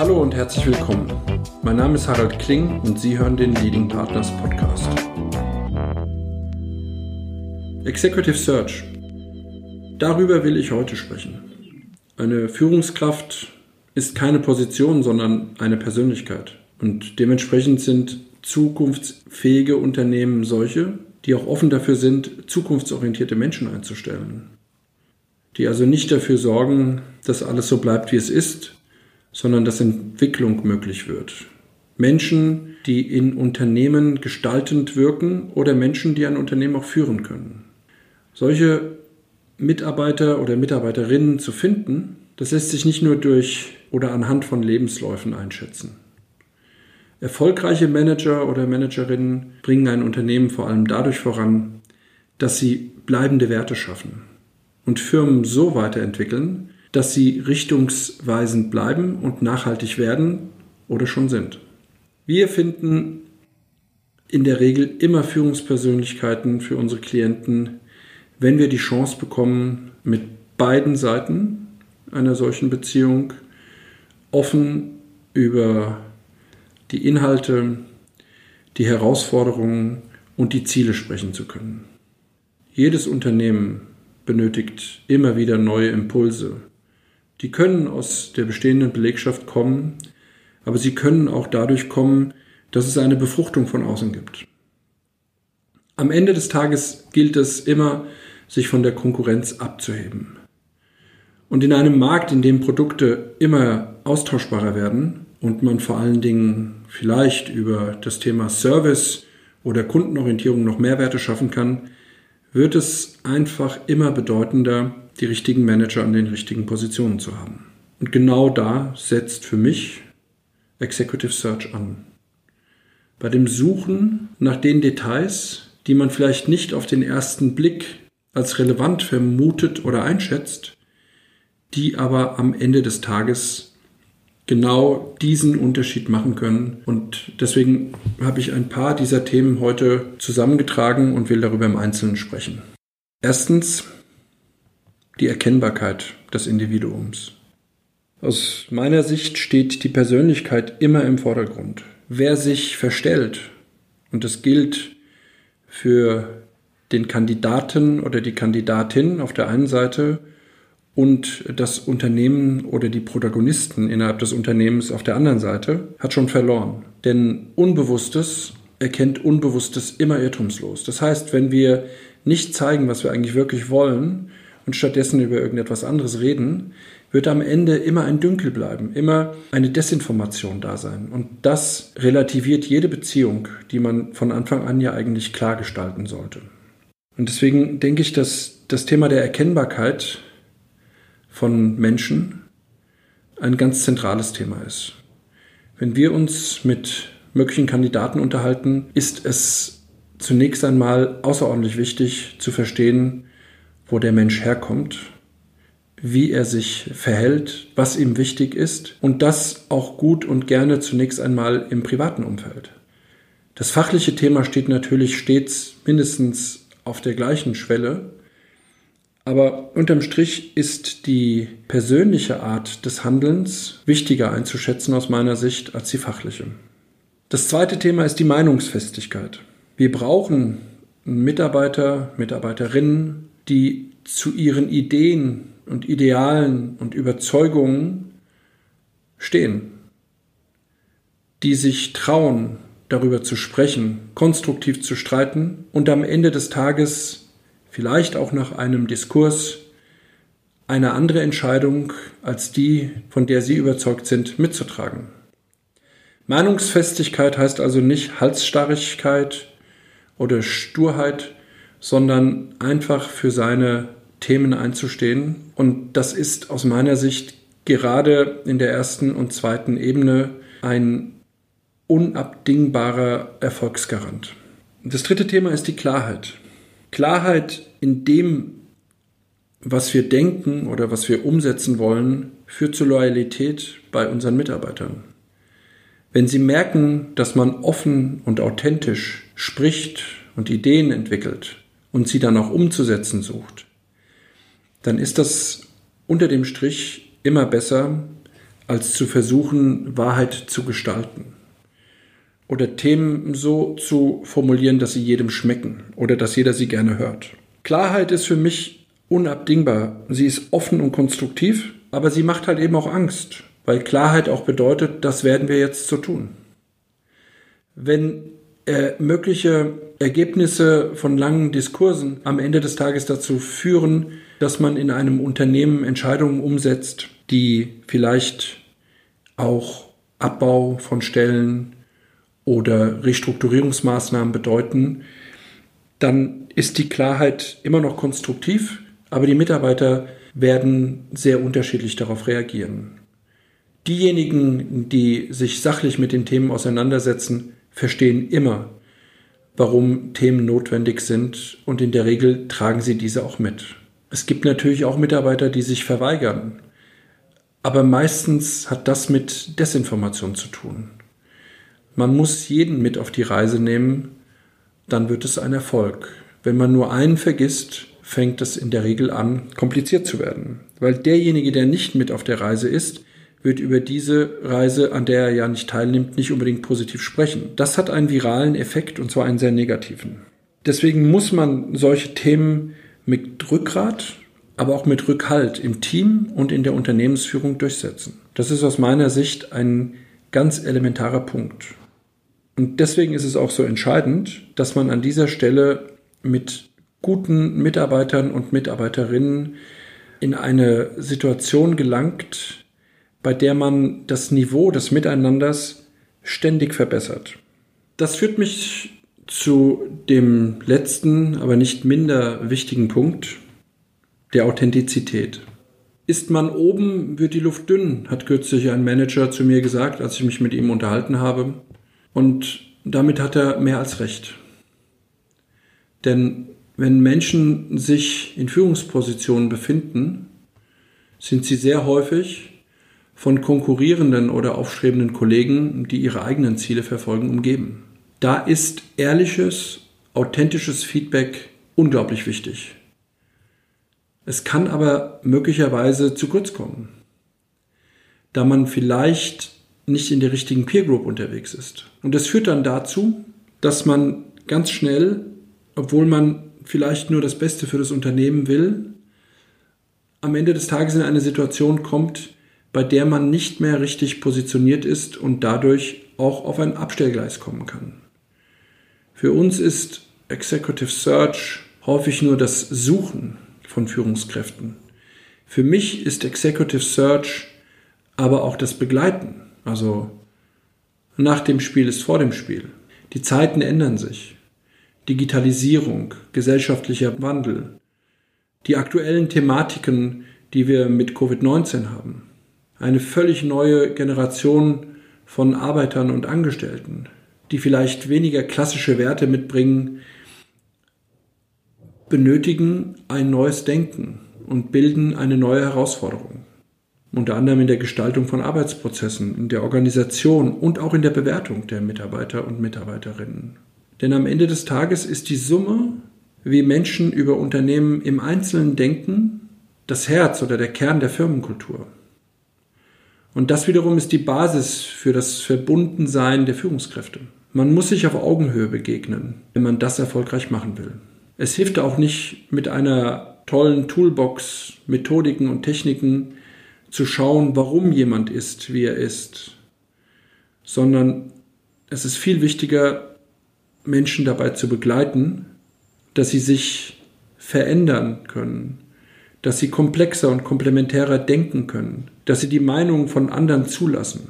Hallo und herzlich willkommen. Mein Name ist Harald Kling und Sie hören den Leading Partners Podcast. Executive Search. Darüber will ich heute sprechen. Eine Führungskraft ist keine Position, sondern eine Persönlichkeit. Und dementsprechend sind zukunftsfähige Unternehmen solche, die auch offen dafür sind, zukunftsorientierte Menschen einzustellen. Die also nicht dafür sorgen, dass alles so bleibt, wie es ist, sondern dass Entwicklung möglich wird. Menschen, die in Unternehmen gestaltend wirken oder Menschen, die ein Unternehmen auch führen können. Solche Mitarbeiter oder Mitarbeiterinnen zu finden, das lässt sich nicht nur durch oder anhand von Lebensläufen einschätzen. Erfolgreiche Manager oder Managerinnen bringen ein Unternehmen vor allem dadurch voran, dass sie bleibende Werte schaffen und Firmen so weiterentwickeln, dass sie richtungsweisend bleiben und nachhaltig werden oder schon sind. Wir finden in der Regel immer Führungspersönlichkeiten für unsere Klienten, wenn wir die Chance bekommen, mit beiden Seiten einer solchen Beziehung offen über die Inhalte, die Herausforderungen und die Ziele sprechen zu können. Jedes Unternehmen benötigt immer wieder neue Impulse. Die können aus der bestehenden Belegschaft kommen, aber sie können auch dadurch kommen, dass es eine Befruchtung von außen gibt. Am Ende des Tages gilt es immer, sich von der Konkurrenz abzuheben. Und in einem Markt, in dem Produkte immer austauschbarer werden und man vor allen Dingen vielleicht über das Thema Service oder Kundenorientierung noch Mehrwerte schaffen kann, wird es einfach immer bedeutender, die richtigen Manager an den richtigen Positionen zu haben. Und genau da setzt für mich Executive Search an. Bei dem Suchen nach den Details, die man vielleicht nicht auf den ersten Blick als relevant vermutet oder einschätzt, die aber am Ende des Tages genau diesen Unterschied machen können. Und deswegen habe ich ein paar dieser Themen heute zusammengetragen und will darüber im Einzelnen sprechen. Erstens die Erkennbarkeit des Individuums. Aus meiner Sicht steht die Persönlichkeit immer im Vordergrund. Wer sich verstellt, und das gilt für den Kandidaten oder die Kandidatin auf der einen Seite und das Unternehmen oder die Protagonisten innerhalb des Unternehmens auf der anderen Seite hat schon verloren. Denn Unbewusstes erkennt Unbewusstes immer irrtumslos. Das heißt, wenn wir nicht zeigen, was wir eigentlich wirklich wollen und stattdessen über irgendetwas anderes reden, wird am Ende immer ein Dünkel bleiben, immer eine Desinformation da sein. Und das relativiert jede Beziehung, die man von Anfang an ja eigentlich klar gestalten sollte. Und deswegen denke ich, dass das Thema der Erkennbarkeit von Menschen ein ganz zentrales Thema ist. Wenn wir uns mit möglichen Kandidaten unterhalten, ist es zunächst einmal außerordentlich wichtig zu verstehen, wo der Mensch herkommt, wie er sich verhält, was ihm wichtig ist und das auch gut und gerne zunächst einmal im privaten Umfeld. Das fachliche Thema steht natürlich stets mindestens auf der gleichen Schwelle, aber unterm Strich ist die persönliche Art des Handelns wichtiger einzuschätzen aus meiner Sicht als die fachliche. Das zweite Thema ist die Meinungsfestigkeit. Wir brauchen Mitarbeiter, Mitarbeiterinnen, die zu ihren Ideen und Idealen und Überzeugungen stehen, die sich trauen, darüber zu sprechen, konstruktiv zu streiten und am Ende des Tages vielleicht auch nach einem Diskurs eine andere Entscheidung als die, von der Sie überzeugt sind, mitzutragen. Meinungsfestigkeit heißt also nicht Halsstarrigkeit oder Sturheit, sondern einfach für seine Themen einzustehen. Und das ist aus meiner Sicht gerade in der ersten und zweiten Ebene ein unabdingbarer Erfolgsgarant. Das dritte Thema ist die Klarheit. Klarheit in dem, was wir denken oder was wir umsetzen wollen, führt zur Loyalität bei unseren Mitarbeitern. Wenn sie merken, dass man offen und authentisch spricht und Ideen entwickelt und sie dann auch umzusetzen sucht, dann ist das unter dem Strich immer besser, als zu versuchen, Wahrheit zu gestalten. Oder Themen so zu formulieren, dass sie jedem schmecken oder dass jeder sie gerne hört. Klarheit ist für mich unabdingbar. Sie ist offen und konstruktiv, aber sie macht halt eben auch Angst, weil Klarheit auch bedeutet, das werden wir jetzt so tun. Wenn äh, mögliche Ergebnisse von langen Diskursen am Ende des Tages dazu führen, dass man in einem Unternehmen Entscheidungen umsetzt, die vielleicht auch Abbau von Stellen oder Restrukturierungsmaßnahmen bedeuten, dann ist die Klarheit immer noch konstruktiv, aber die Mitarbeiter werden sehr unterschiedlich darauf reagieren. Diejenigen, die sich sachlich mit den Themen auseinandersetzen, verstehen immer, warum Themen notwendig sind und in der Regel tragen sie diese auch mit. Es gibt natürlich auch Mitarbeiter, die sich verweigern, aber meistens hat das mit Desinformation zu tun. Man muss jeden mit auf die Reise nehmen, dann wird es ein Erfolg. Wenn man nur einen vergisst, fängt es in der Regel an, kompliziert zu werden. Weil derjenige, der nicht mit auf der Reise ist, wird über diese Reise, an der er ja nicht teilnimmt, nicht unbedingt positiv sprechen. Das hat einen viralen Effekt und zwar einen sehr negativen. Deswegen muss man solche Themen mit Rückgrat, aber auch mit Rückhalt im Team und in der Unternehmensführung durchsetzen. Das ist aus meiner Sicht ein ganz elementarer Punkt. Und deswegen ist es auch so entscheidend, dass man an dieser Stelle mit guten Mitarbeitern und Mitarbeiterinnen in eine Situation gelangt, bei der man das Niveau des Miteinanders ständig verbessert. Das führt mich zu dem letzten, aber nicht minder wichtigen Punkt, der Authentizität. Ist man oben, wird die Luft dünn, hat kürzlich ein Manager zu mir gesagt, als ich mich mit ihm unterhalten habe. Und damit hat er mehr als recht. Denn wenn Menschen sich in Führungspositionen befinden, sind sie sehr häufig von konkurrierenden oder aufstrebenden Kollegen, die ihre eigenen Ziele verfolgen, umgeben. Da ist ehrliches, authentisches Feedback unglaublich wichtig. Es kann aber möglicherweise zu kurz kommen, da man vielleicht nicht in der richtigen Peer Group unterwegs ist. Und das führt dann dazu, dass man ganz schnell, obwohl man vielleicht nur das Beste für das Unternehmen will, am Ende des Tages in eine Situation kommt, bei der man nicht mehr richtig positioniert ist und dadurch auch auf ein Abstellgleis kommen kann. Für uns ist Executive Search häufig nur das Suchen von Führungskräften. Für mich ist Executive Search aber auch das Begleiten. Also nach dem Spiel ist vor dem Spiel. Die Zeiten ändern sich. Digitalisierung, gesellschaftlicher Wandel, die aktuellen Thematiken, die wir mit Covid-19 haben eine völlig neue Generation von Arbeitern und Angestellten, die vielleicht weniger klassische Werte mitbringen, benötigen ein neues Denken und bilden eine neue Herausforderung. Unter anderem in der Gestaltung von Arbeitsprozessen, in der Organisation und auch in der Bewertung der Mitarbeiter und Mitarbeiterinnen. Denn am Ende des Tages ist die Summe, wie Menschen über Unternehmen im Einzelnen denken, das Herz oder der Kern der Firmenkultur. Und das wiederum ist die Basis für das Verbundensein der Führungskräfte. Man muss sich auf Augenhöhe begegnen, wenn man das erfolgreich machen will. Es hilft auch nicht mit einer tollen Toolbox, Methodiken und Techniken zu schauen, warum jemand ist, wie er ist, sondern es ist viel wichtiger, Menschen dabei zu begleiten, dass sie sich verändern können, dass sie komplexer und komplementärer denken können, dass sie die Meinungen von anderen zulassen,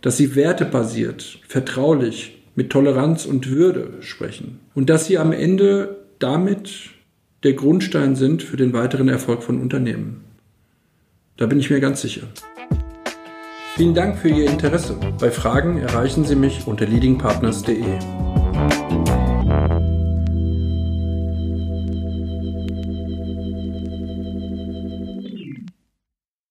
dass sie wertebasiert, vertraulich, mit Toleranz und Würde sprechen und dass sie am Ende damit der Grundstein sind für den weiteren Erfolg von Unternehmen. Da bin ich mir ganz sicher. Vielen Dank für Ihr Interesse. Bei Fragen erreichen Sie mich unter leadingpartners.de.